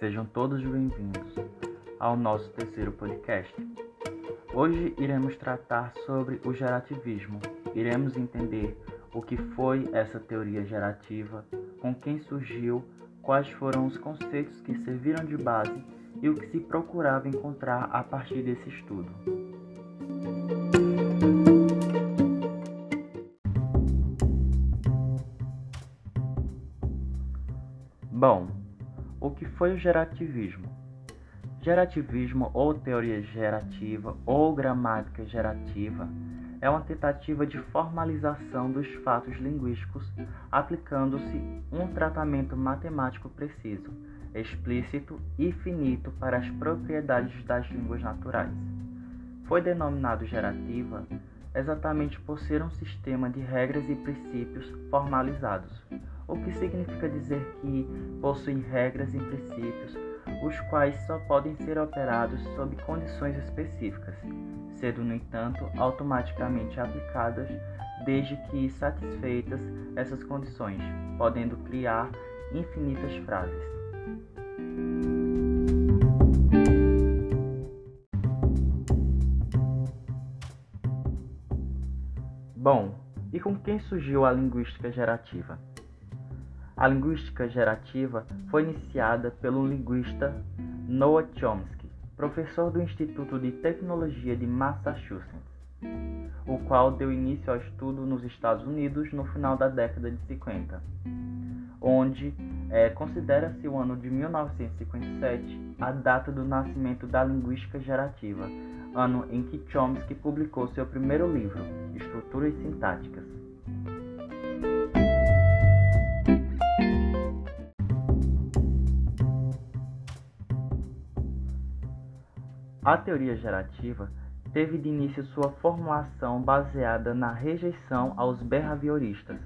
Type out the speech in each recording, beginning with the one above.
Sejam todos bem-vindos ao nosso terceiro podcast. Hoje iremos tratar sobre o gerativismo. Iremos entender o que foi essa teoria gerativa, com quem surgiu, quais foram os conceitos que serviram de base e o que se procurava encontrar a partir desse estudo. Bom, foi o gerativismo? Gerativismo ou teoria gerativa ou gramática gerativa é uma tentativa de formalização dos fatos linguísticos aplicando-se um tratamento matemático preciso, explícito e finito para as propriedades das línguas naturais. Foi denominado gerativa exatamente por ser um sistema de regras e princípios formalizados, o que significa dizer que possui regras e princípios, os quais só podem ser operados sob condições específicas, sendo, no entanto, automaticamente aplicadas desde que satisfeitas essas condições, podendo criar infinitas frases. Bom, e com quem surgiu a linguística gerativa? A linguística gerativa foi iniciada pelo linguista Noah Chomsky, professor do Instituto de Tecnologia de Massachusetts, o qual deu início ao estudo nos Estados Unidos no final da década de 50, onde é, considera-se o ano de 1957 a data do nascimento da linguística gerativa, ano em que Chomsky publicou seu primeiro livro, Estruturas Sintáticas. A teoria gerativa teve de início sua formulação baseada na rejeição aos behavioristas.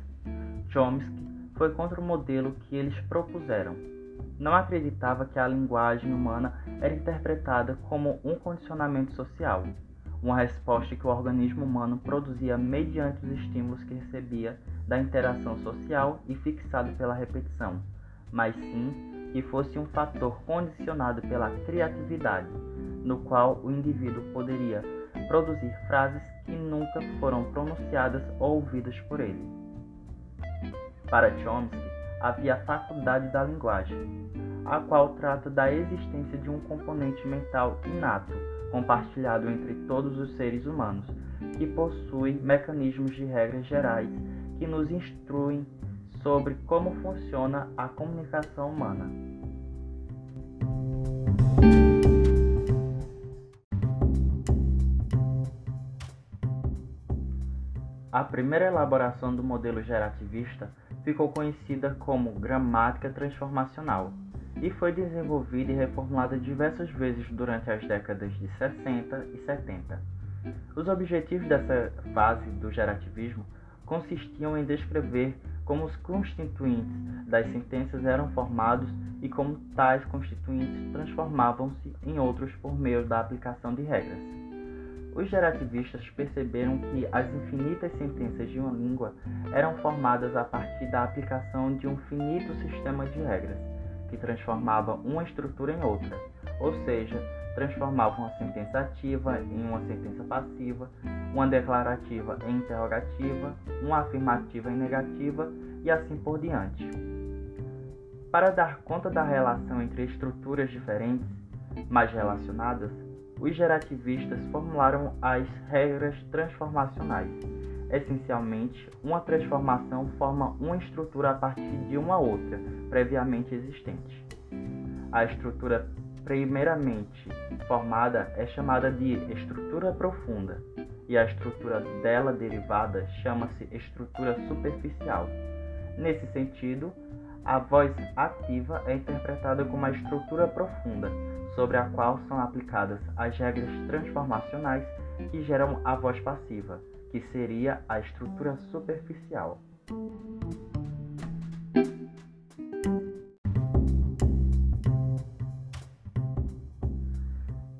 Chomsky foi contra o modelo que eles propuseram. Não acreditava que a linguagem humana era interpretada como um condicionamento social, uma resposta que o organismo humano produzia mediante os estímulos que recebia da interação social e fixado pela repetição, mas sim que fosse um fator condicionado pela criatividade no qual o indivíduo poderia produzir frases que nunca foram pronunciadas ou ouvidas por ele. Para Chomsky, havia a faculdade da linguagem, a qual trata da existência de um componente mental inato, compartilhado entre todos os seres humanos, que possui mecanismos de regras gerais que nos instruem sobre como funciona a comunicação humana. A primeira elaboração do modelo gerativista ficou conhecida como gramática transformacional e foi desenvolvida e reformulada diversas vezes durante as décadas de 60 e 70. Os objetivos dessa fase do gerativismo consistiam em descrever como os constituintes das sentenças eram formados e como tais constituintes transformavam-se em outros por meio da aplicação de regras. Os gerativistas perceberam que as infinitas sentenças de uma língua eram formadas a partir da aplicação de um finito sistema de regras, que transformava uma estrutura em outra, ou seja, transformava uma sentença ativa em uma sentença passiva, uma declarativa em interrogativa, uma afirmativa em negativa e assim por diante. Para dar conta da relação entre estruturas diferentes, mas relacionadas, os gerativistas formularam as regras transformacionais. Essencialmente, uma transformação forma uma estrutura a partir de uma outra, previamente existente. A estrutura primeiramente formada é chamada de estrutura profunda, e a estrutura dela derivada chama-se estrutura superficial. Nesse sentido, a voz ativa é interpretada como a estrutura profunda, sobre a qual são aplicadas as regras transformacionais que geram a voz passiva, que seria a estrutura superficial.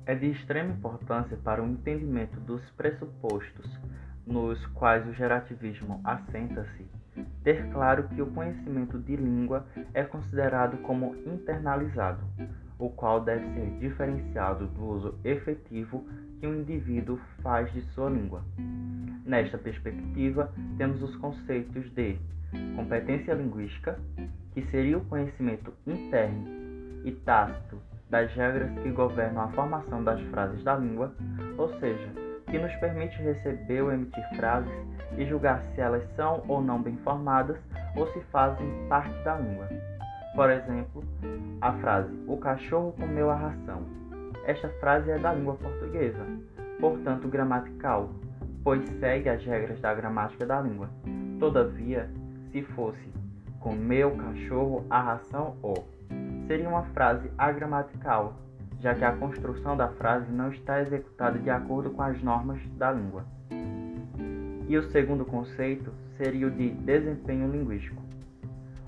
É de extrema importância para o entendimento dos pressupostos nos quais o gerativismo assenta-se ter claro que o conhecimento de língua é considerado como internalizado, o qual deve ser diferenciado do uso efetivo que um indivíduo faz de sua língua. Nesta perspectiva, temos os conceitos de competência linguística, que seria o conhecimento interno e tácito das regras que governam a formação das frases da língua, ou seja, que nos permite receber ou emitir frases e julgar se elas são ou não bem formadas ou se fazem parte da língua. Por exemplo, a frase O cachorro comeu a ração. Esta frase é da língua portuguesa, portanto gramatical, pois segue as regras da gramática da língua. Todavia, se fosse comeu cachorro a ração o, seria uma frase agramatical, já que a construção da frase não está executada de acordo com as normas da língua. E o segundo conceito seria o de desempenho linguístico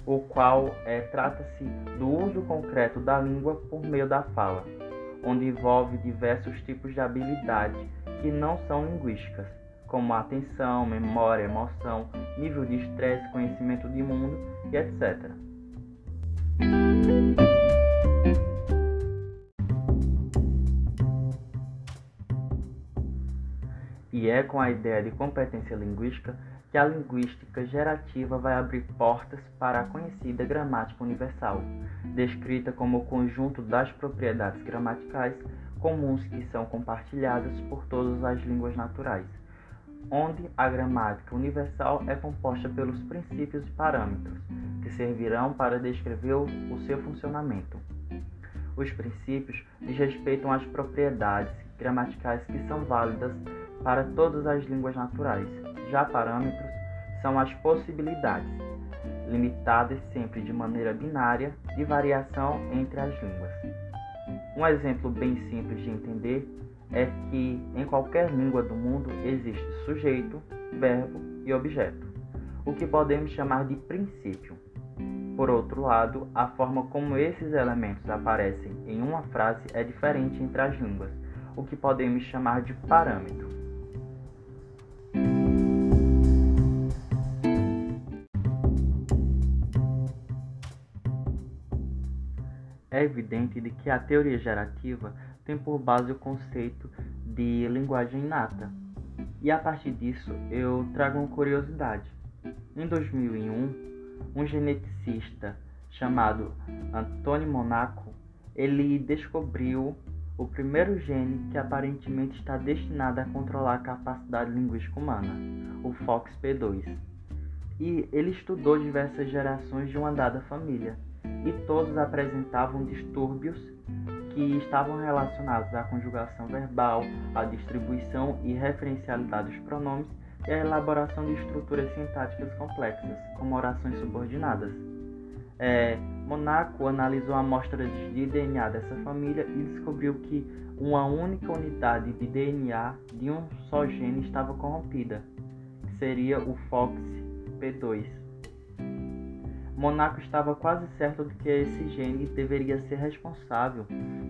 o qual é, trata-se do uso concreto da língua por meio da fala, onde envolve diversos tipos de habilidades que não são linguísticas, como atenção, memória, emoção, nível de estresse, conhecimento de mundo e etc. E é com a ideia de competência linguística que a linguística gerativa vai abrir portas para a conhecida gramática universal, descrita como o conjunto das propriedades gramaticais comuns que são compartilhadas por todas as línguas naturais, onde a gramática universal é composta pelos princípios e parâmetros que servirão para descrever o seu funcionamento. Os princípios diz respeitam às propriedades gramaticais que são válidas para todas as línguas naturais, já parâmetros são as possibilidades, limitadas sempre de maneira binária, de variação entre as línguas. Um exemplo bem simples de entender é que em qualquer língua do mundo existe sujeito, verbo e objeto, o que podemos chamar de princípio. Por outro lado, a forma como esses elementos aparecem em uma frase é diferente entre as línguas, o que podemos chamar de parâmetro. É evidente de que a teoria gerativa tem por base o conceito de linguagem inata. E a partir disso, eu trago uma curiosidade. Em 2001, um geneticista chamado Antônio Monaco, ele descobriu o primeiro gene que aparentemente está destinado a controlar a capacidade linguística humana, o FOXP2. E ele estudou diversas gerações de uma dada família e todos apresentavam distúrbios que estavam relacionados à conjugação verbal, à distribuição e referencialidade dos pronomes e à elaboração de estruturas sintáticas complexas, como orações subordinadas. É, Monaco analisou amostras de DNA dessa família e descobriu que uma única unidade de DNA de um só gene estava corrompida, que seria o FOXP2. Monaco estava quase certo de que esse gene deveria ser responsável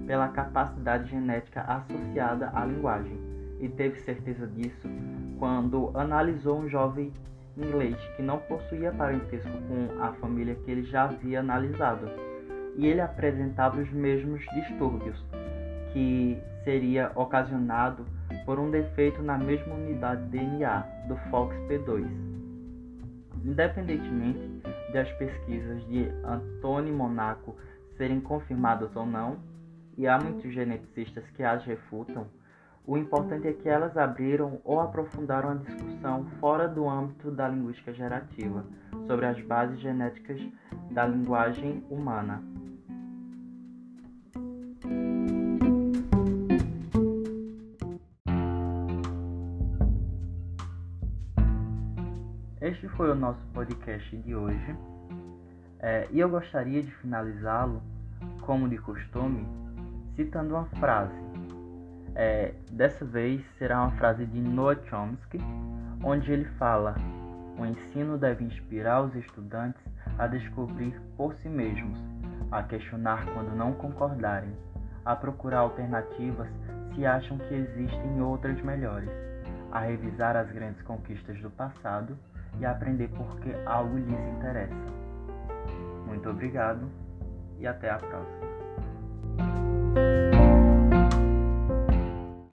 pela capacidade genética associada à linguagem, e teve certeza disso quando analisou um jovem inglês que não possuía parentesco com a família que ele já havia analisado, e ele apresentava os mesmos distúrbios, que seria ocasionado por um defeito na mesma unidade de DNA do FOXP2. Independentemente de as pesquisas de Antônio Monaco serem confirmadas ou não, e há muitos geneticistas que as refutam, o importante é que elas abriram ou aprofundaram a discussão fora do âmbito da linguística gerativa sobre as bases genéticas da linguagem humana. Foi o nosso podcast de hoje é, e eu gostaria de finalizá-lo, como de costume, citando uma frase. É, dessa vez será uma frase de Noah Chomsky, onde ele fala: O ensino deve inspirar os estudantes a descobrir por si mesmos, a questionar quando não concordarem, a procurar alternativas se acham que existem outras melhores, a revisar as grandes conquistas do passado e aprender porque algo lhes interessa. Muito obrigado e até a próxima.